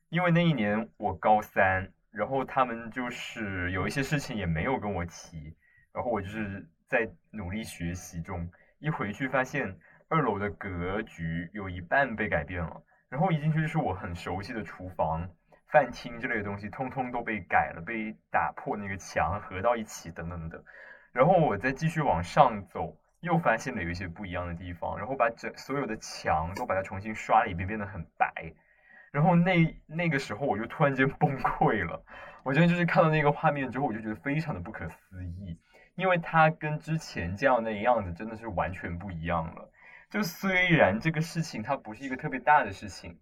[SPEAKER 3] 因为那一年我高三，然后他们就是有一些事情也没有跟我提，然后我就是在努力学习中，一回去发现。二楼的格局有一半被改变了，然后一进去就是我很熟悉的厨房、饭厅之类的东西，通通都被改了，被打破那个墙合到一起等等的。然后我再继续往上走，又发现了有一些不一样的地方，然后把整所有的墙都把它重新刷了一遍，变得很白。然后那那个时候我就突然间 崩溃了，我觉得就是看到那个画面之后，我就觉得非常的不可思议，因为它跟之前这样的样子真的是完全不一样了。就虽然这个事情它不是一个特别大的事情，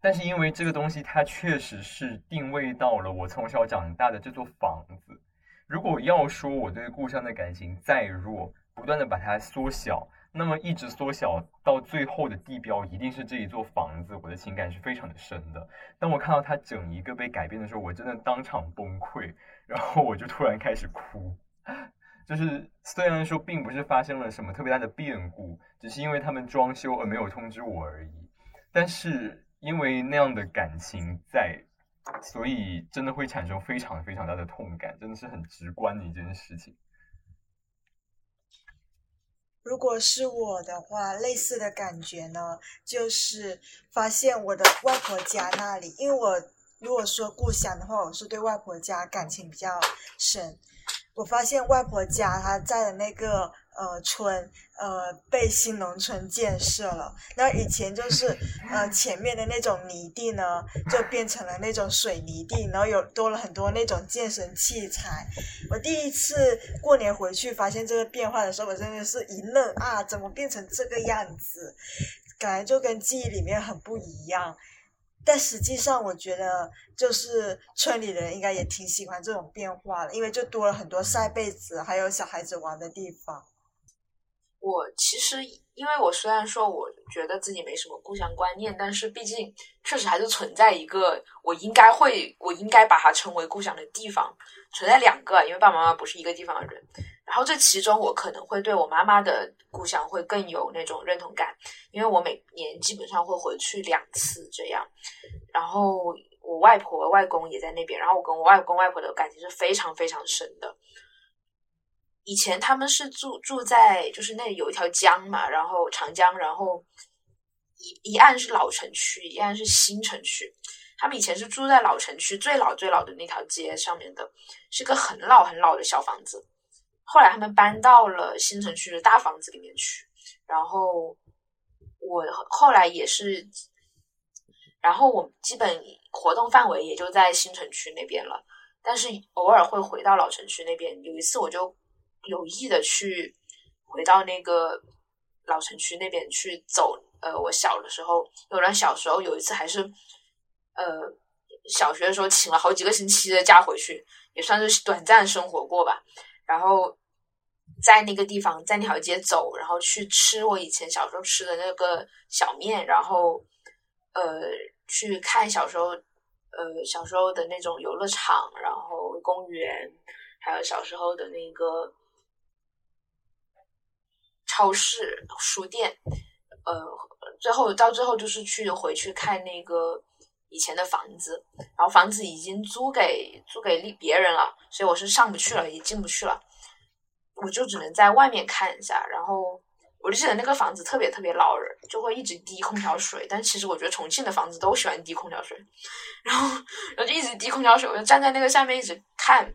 [SPEAKER 3] 但是因为这个东西它确实是定位到了我从小长大的这座房子。如果要说我对故乡的感情再弱，不断的把它缩小，那么一直缩小到最后的地标一定是这一座房子。我的情感是非常的深的。当我看到它整一个被改变的时候，我真的当场崩溃，然后我就突然开始哭。就是虽然说并不是发生了什么特别大的变故，只是因为他们装修而没有通知我而已，但是因为那样的感情在，所以真的会产生非常非常大的痛感，真的是很直观的一件事情。
[SPEAKER 2] 如果是我的话，类似的感觉呢，就是发现我的外婆家那里，因为我如果说故乡的话，我是对外婆家感情比较深。我发现外婆家她在的那个呃村呃被新农村建设了，那以前就是呃前面的那种泥地呢，就变成了那种水泥地，然后有多了很多那种健身器材。我第一次过年回去发现这个变化的时候，我真的是一愣啊，怎么变成这个样子？感觉就跟记忆里面很不一样。但实际上，我觉得就是村里人应该也挺喜欢这种变化的，因为就多了很多晒被子，还有小孩子玩的地方。
[SPEAKER 1] 我其实，因为我虽然说我觉得自己没什么故乡观念，但是毕竟确实还是存在一个我应该会，我应该把它称为故乡的地方，存在两个，因为爸爸妈妈不是一个地方的人。然后这其中，我可能会对我妈妈的故乡会更有那种认同感，因为我每年基本上会回去两次这样。然后我外婆外公也在那边，然后我跟我外公外婆的感情是非常非常深的。以前他们是住住在就是那里有一条江嘛，然后长江，然后一一岸是老城区，一岸是新城区。他们以前是住在老城区最老最老的那条街上面的，是个很老很老的小房子。后来他们搬到了新城区的大房子里面去，然后我后来也是，然后我基本活动范围也就在新城区那边了，但是偶尔会回到老城区那边。有一次我就有意的去回到那个老城区那边去走，呃，我小的时候，有人小时候有一次还是，呃，小学的时候请了好几个星期的假回去，也算是短暂生活过吧。然后在那个地方，在那条街走，然后去吃我以前小时候吃的那个小面，然后呃去看小时候呃小时候的那种游乐场，然后公园，还有小时候的那个超市、书店，呃，最后到最后就是去回去看那个。以前的房子，然后房子已经租给租给别人了，所以我是上不去了，也进不去了。我就只能在外面看一下，然后我就记得那个房子特别特别老人，就会一直滴空调水。但其实我觉得重庆的房子都喜欢滴空调水，然后然后就一直滴空调水，我就站在那个下面一直看，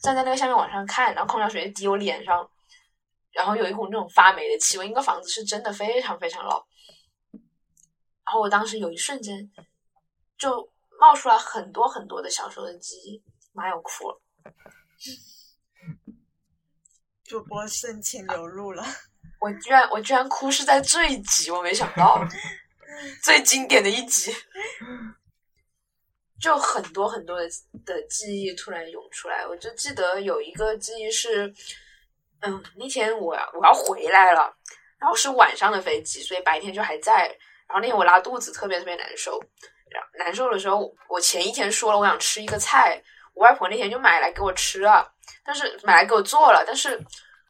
[SPEAKER 1] 站在那个下面往上看，然后空调水就滴我脸上，然后有一股那种发霉的气味。那个房子是真的非常非常老，然后我当时有一瞬间就冒出来很多很多的小时候的记忆，妈要哭了。
[SPEAKER 2] 主播深情流露了，
[SPEAKER 1] 我居然我居然哭是在这一集，我没想到，最经典的一集，就很多很多的的记忆突然涌出来。我就记得有一个记忆是，嗯，那天我我要回来了，然后是晚上的飞机，所以白天就还在。然后那天我拉肚子，特别特别难受。然难受的时候，我前一天说了我想吃一个菜，我外婆那天就买来给我吃了。但是买来给我做了，但是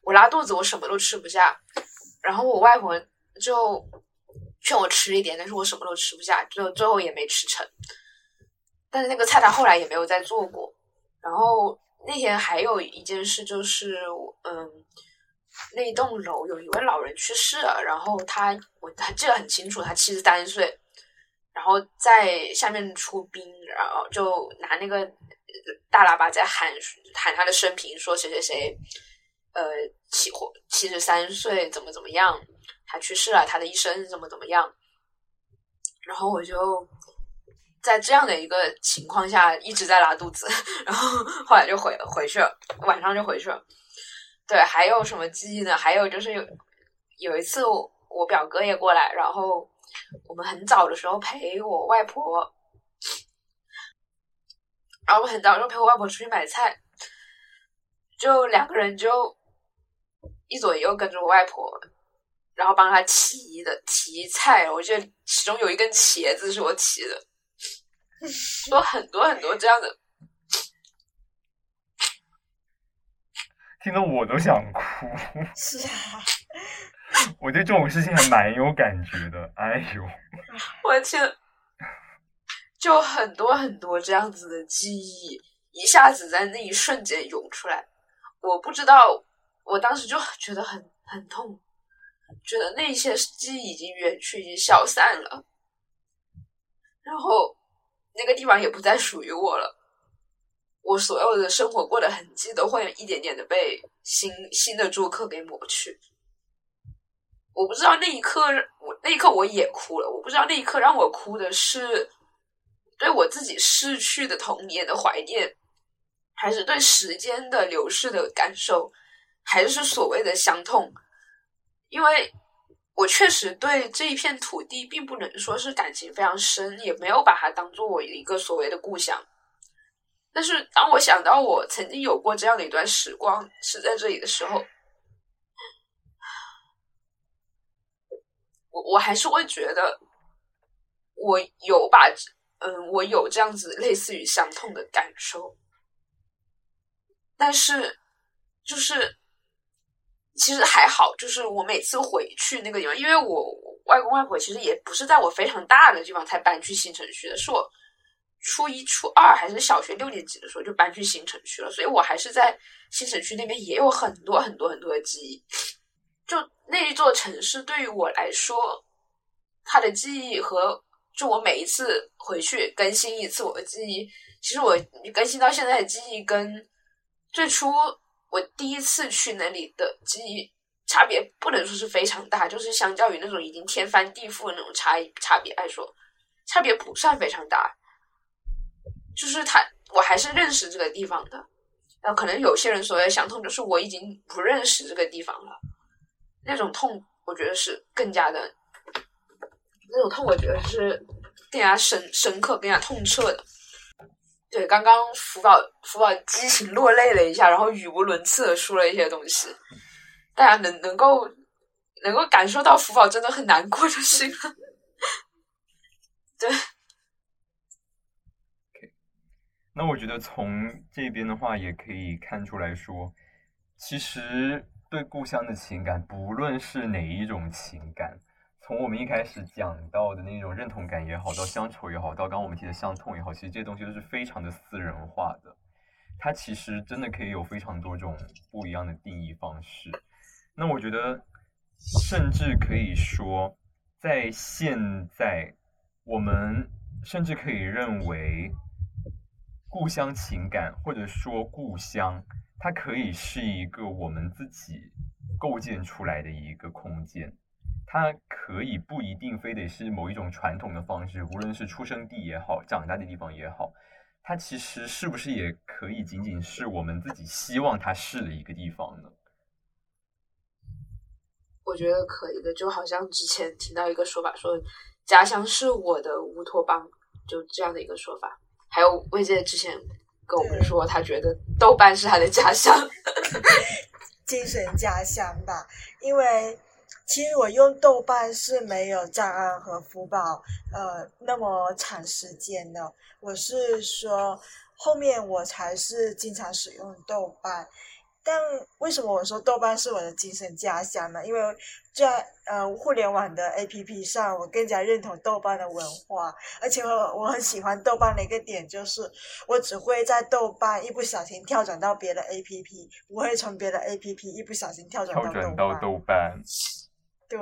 [SPEAKER 1] 我拉肚子，我什么都吃不下。然后我外婆就劝我吃一点，但是我什么都吃不下，就最后也没吃成。但是那个菜她后来也没有再做过。然后那天还有一件事就是，嗯，那栋楼有一位老人去世了，然后他我还记得很清楚，他七十三岁，然后在下面出殡，然后就拿那个。大喇叭在喊喊他的生平，说谁谁谁，呃，七或七十三岁，怎么怎么样，他去世了，他的一生怎么怎么样。然后我就在这样的一个情况下一直在拉肚子，然后后来就回回去了，晚上就回去了。对，还有什么记忆呢？还有就是有有一次我我表哥也过来，然后我们很早的时候陪我外婆。然后我很早就陪我外婆出去买菜，就两个人就一左一右跟着我外婆，然后帮她提的提菜。我记得其中有一根茄子是我提的，有很多很多这样的，
[SPEAKER 3] 听得我都想哭。
[SPEAKER 2] 是啊，
[SPEAKER 3] 我对这种事情还蛮有感觉的。哎呦，
[SPEAKER 1] 我的天！就很多很多这样子的记忆，一下子在那一瞬间涌出来。我不知道，我当时就觉得很很痛，觉得那些记忆已经远去，已经消散了，然后那个地方也不再属于我了。我所有的生活过的痕迹都会一点点的被新新的住客给抹去。我不知道那一刻，我那一刻我也哭了。我不知道那一刻让我哭的是。对我自己逝去的童年的怀念，还是对时间的流逝的感受，还是所谓的伤痛？因为我确实对这一片土地并不能说是感情非常深，也没有把它当做我一个所谓的故乡。但是当我想到我曾经有过这样的一段时光是在这里的时候，我我还是会觉得我有把。嗯，我有这样子类似于伤痛的感受，但是就是其实还好，就是我每次回去那个地方，因为我外公外婆其实也不是在我非常大的地方才搬去新城区的，是我初一、初二还是小学六年级的时候就搬去新城区了，所以我还是在新城区那边也有很多很多很多的记忆。就那一座城市对于我来说，它的记忆和。就我每一次回去更新一次我的记忆，其实我更新到现在的记忆跟最初我第一次去那里的记忆差别不能说是非常大，就是相较于那种已经天翻地覆的那种差差别来说，差别不算非常大。就是他，我还是认识这个地方的。然后可能有些人所谓的伤痛，就是我已经不认识这个地方了，那种痛，我觉得是更加的。那种痛，我觉得是更加深深刻、更加痛彻的。对，刚刚福宝福宝激情落泪了一下，然后语无伦次的说了一些东西，大家能能够能够感受到福宝真的很难过就行了。对。
[SPEAKER 3] 那我觉得从这边的话，也可以看出来说，其实对故乡的情感，不论是哪一种情感。从我们一开始讲到的那种认同感也好，到乡愁也好，到刚刚我们提的伤痛也好，其实这些东西都是非常的私人化的。它其实真的可以有非常多种不一样的定义方式。那我觉得，甚至可以说，在现在，我们甚至可以认为，故乡情感或者说故乡，它可以是一个我们自己构建出来的一个空间。它可以不一定非得是某一种传统的方式，无论是出生地也好，长大的地方也好。它其实是不是也可以仅仅是我们自己希望它是的一个地方呢？
[SPEAKER 1] 我觉得可以的，就好像之前听到一个说法，说家乡是我的乌托邦，就这样的一个说法。还有魏姐之前跟我们说，他觉得豆瓣是他的家乡，
[SPEAKER 2] 精神家乡吧。因为其实我用豆瓣是没有账案和福宝呃那么长时间的。我是说，后面我才是经常使用豆瓣，但为什么我说豆瓣是我的精神家乡呢？因为在呃互联网的 APP 上，我更加认同豆瓣的文化，而且我我很喜欢豆瓣的一个点就是，我只会在豆瓣一不小心跳转到别的 APP，不会从别的 APP 一不小心跳转
[SPEAKER 3] 到豆瓣。
[SPEAKER 2] 对，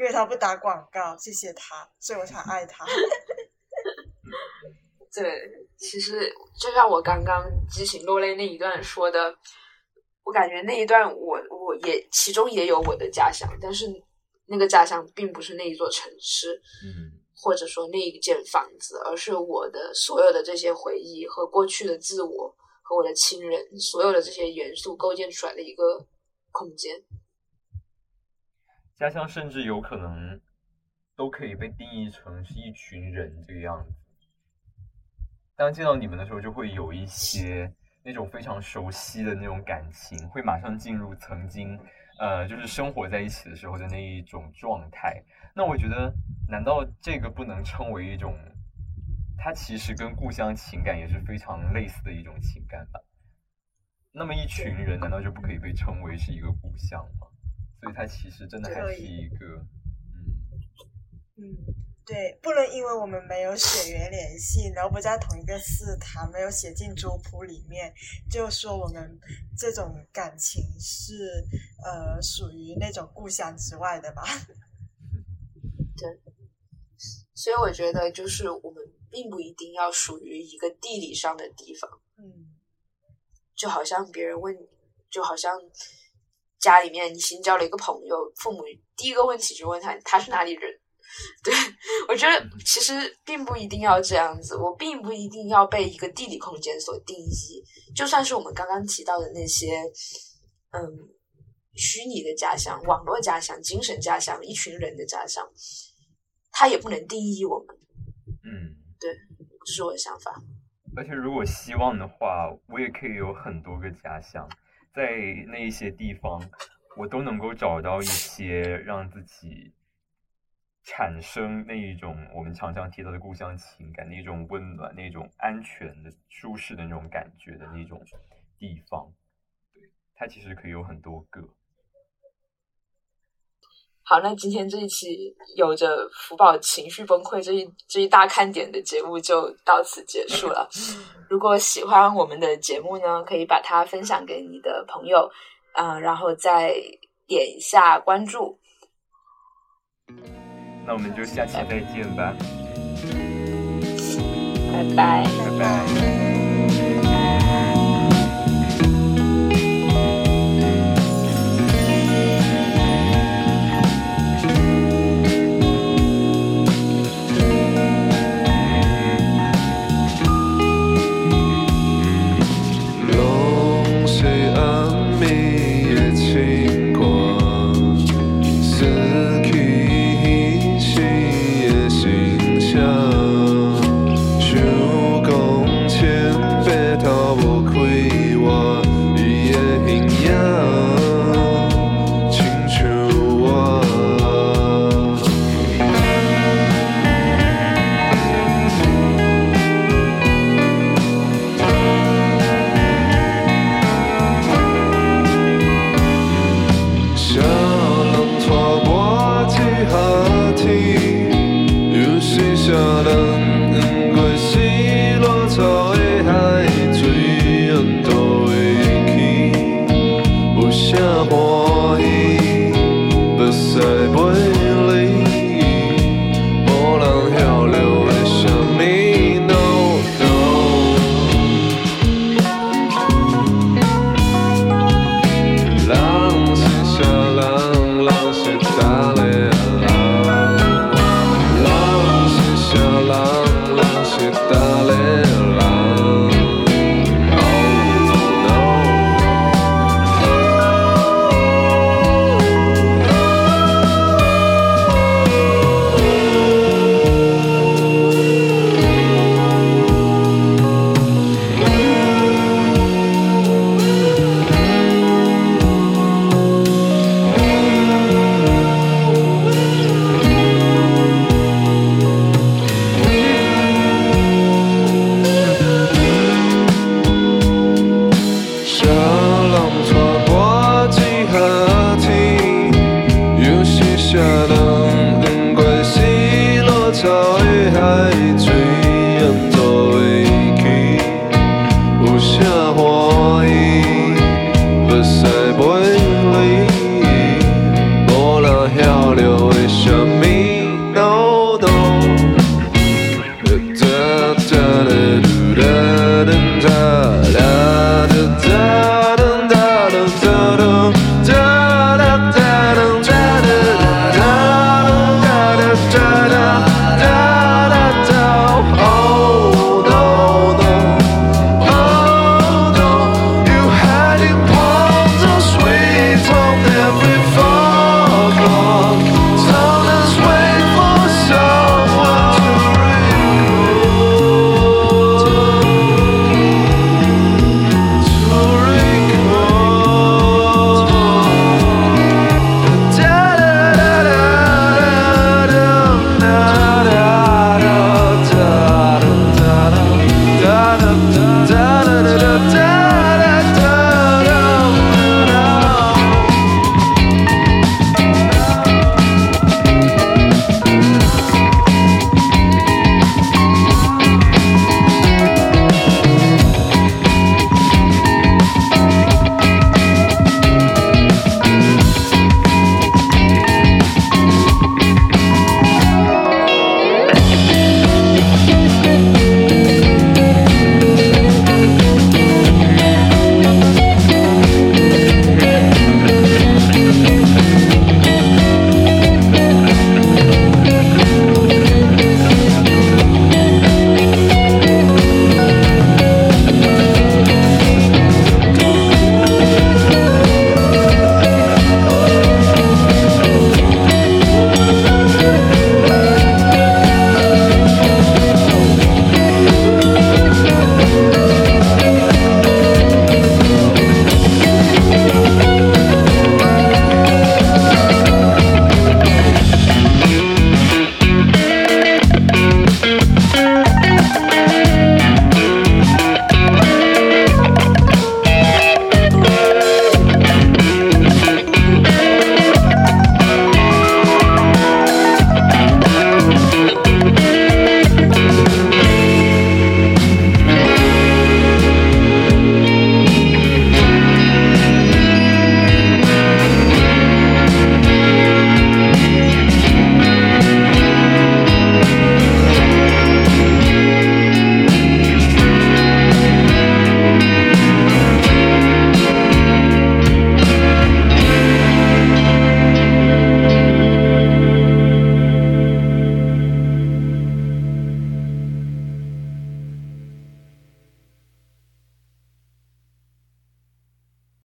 [SPEAKER 2] 因为他不打广告，谢谢他，所以我才爱他。
[SPEAKER 1] 对，其实就像我刚刚激情落泪那一段说的，我感觉那一段我我也其中也有我的家乡，但是那个家乡并不是那一座城市，
[SPEAKER 3] 嗯，
[SPEAKER 1] 或者说那一间房子，而是我的所有的这些回忆和过去的自我和我的亲人，所有的这些元素构建出来的一个空间。
[SPEAKER 3] 家乡甚至有可能都可以被定义成是一群人这个样子。当见到你们的时候，就会有一些那种非常熟悉的那种感情，会马上进入曾经，呃，就是生活在一起的时候的那一种状态。那我觉得，难道这个不能称为一种？它其实跟故乡情感也是非常类似的一种情感吧？那么一群人，难道就不可以被称为是一个故乡吗？所以它其实真的还是一个，
[SPEAKER 2] 嗯嗯。对，不能因为我们没有血缘联系，然后不在同一个祠堂，没有写进族谱里面，就说我们这种感情是呃属于那种故乡之外的吧？
[SPEAKER 1] 对，所以我觉得就是我们并不一定要属于一个地理上的地方。
[SPEAKER 2] 嗯，
[SPEAKER 1] 就好像别人问，就好像家里面你新交了一个朋友，父母第一个问题就问他他是哪里人。对，我觉得其实并不一定要这样子，我并不一定要被一个地理空间所定义。就算是我们刚刚提到的那些，嗯，虚拟的家乡、网络家乡、精神家乡、一群人的家乡，它也不能定义我们。
[SPEAKER 3] 嗯，
[SPEAKER 1] 对，这是我的想法。
[SPEAKER 3] 而且如果希望的话，我也可以有很多个家乡，在那一些地方，我都能够找到一些让自己。产生那一种我们常常提到的故乡情感，那种温暖、那种安全的、舒适的那种感觉的那种地方，对，它其实可以有很多个。
[SPEAKER 1] 好，那今天这一期有着福宝情绪崩溃这一这一大看点的节目就到此结束了。如果喜欢我们的节目呢，可以把它分享给你的朋友，啊，然后再点一下关注。
[SPEAKER 3] 那我们就下期再见吧，
[SPEAKER 1] 拜拜，
[SPEAKER 3] 拜拜。